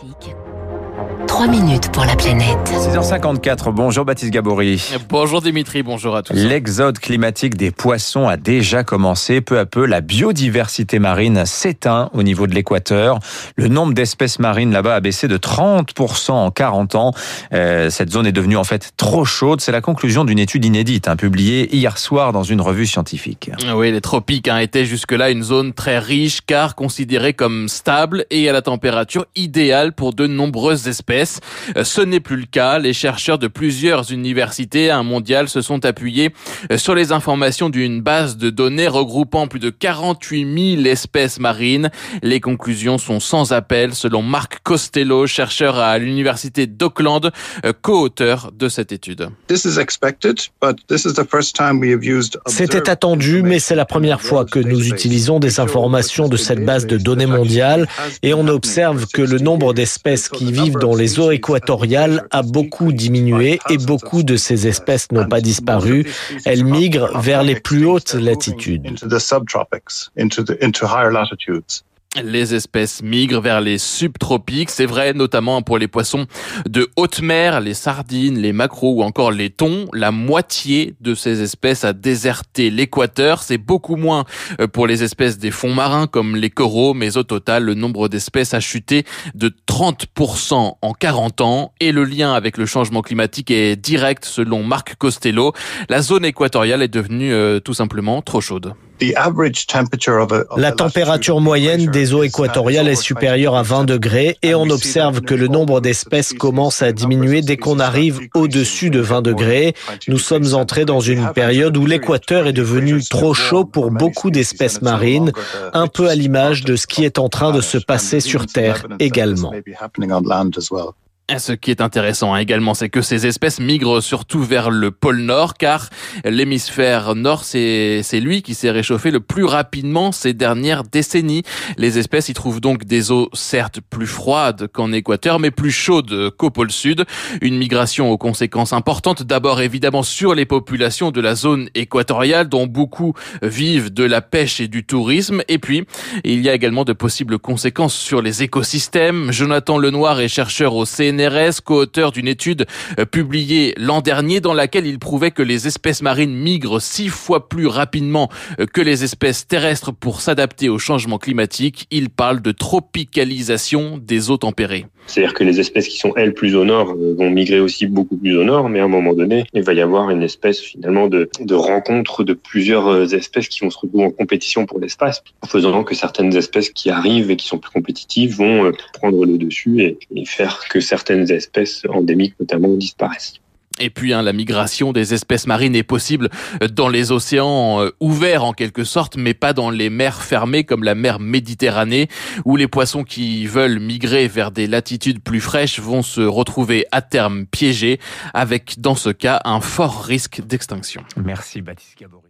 Classique. 3 minutes pour la planète. 6h54, bonjour Baptiste Gabory. Bonjour Dimitri, bonjour à tous. L'exode climatique des poissons a déjà commencé. Peu à peu, la biodiversité marine s'éteint au niveau de l'équateur. Le nombre d'espèces marines là-bas a baissé de 30% en 40 ans. Euh, cette zone est devenue en fait trop chaude. C'est la conclusion d'une étude inédite hein, publiée hier soir dans une revue scientifique. Oui, les tropiques hein, étaient jusque-là une zone très riche car considérée comme stable et à la température idéale pour de nombreuses espèces. Euh, ce n'est plus le cas. Les chercheurs de plusieurs universités mondiales se sont appuyés euh, sur les informations d'une base de données regroupant plus de 48 000 espèces marines. Les conclusions sont sans appel selon Marc Costello, chercheur à l'université d'Auckland, euh, co-auteur de cette étude. C'était attendu, mais c'est la première fois que nous utilisons des informations de cette base de données mondiale et on observe que le nombre d'espèces qui vivent dans les eaux équatoriales a beaucoup diminué et beaucoup de ces espèces n'ont pas disparu. Elles migrent vers les plus hautes latitudes. Les espèces migrent vers les subtropiques, c'est vrai notamment pour les poissons de haute mer, les sardines, les maquereaux ou encore les thons. La moitié de ces espèces a déserté l'équateur, c'est beaucoup moins euh, pour les espèces des fonds marins comme les coraux, mais au total le nombre d'espèces a chuté de 30% en 40 ans et le lien avec le changement climatique est direct selon Marc Costello. La zone équatoriale est devenue euh, tout simplement trop chaude. La température moyenne des eaux équatoriales est supérieure à 20 degrés et on observe que le nombre d'espèces commence à diminuer dès qu'on arrive au-dessus de 20 degrés. Nous sommes entrés dans une période où l'équateur est devenu trop chaud pour beaucoup d'espèces marines, un peu à l'image de ce qui est en train de se passer sur Terre également. Ce qui est intéressant hein, également, c'est que ces espèces migrent surtout vers le pôle Nord, car l'hémisphère Nord, c'est lui qui s'est réchauffé le plus rapidement ces dernières décennies. Les espèces y trouvent donc des eaux certes plus froides qu'en Équateur, mais plus chaudes qu'au pôle Sud. Une migration aux conséquences importantes, d'abord évidemment sur les populations de la zone équatoriale, dont beaucoup vivent de la pêche et du tourisme. Et puis, il y a également de possibles conséquences sur les écosystèmes. Jonathan Lenoir est chercheur au CNR CNRS, co-auteur d'une étude euh, publiée l'an dernier dans laquelle il prouvait que les espèces marines migrent six fois plus rapidement euh, que les espèces terrestres pour s'adapter au changement climatique. Il parle de tropicalisation des eaux tempérées. C'est-à-dire que les espèces qui sont, elles, plus au nord euh, vont migrer aussi beaucoup plus au nord, mais à un moment donné, il va y avoir une espèce finalement de, rencontre de plusieurs espèces qui vont se retrouver en compétition pour l'espace, en faisant que certaines espèces qui arrivent et qui sont plus compétitives vont prendre le dessus et, et faire que certaines certaines espèces endémiques notamment disparaissent. Et puis hein, la migration des espèces marines est possible dans les océans euh, ouverts en quelque sorte, mais pas dans les mers fermées comme la mer Méditerranée, où les poissons qui veulent migrer vers des latitudes plus fraîches vont se retrouver à terme piégés, avec dans ce cas un fort risque d'extinction. Merci Baptiste Gabory.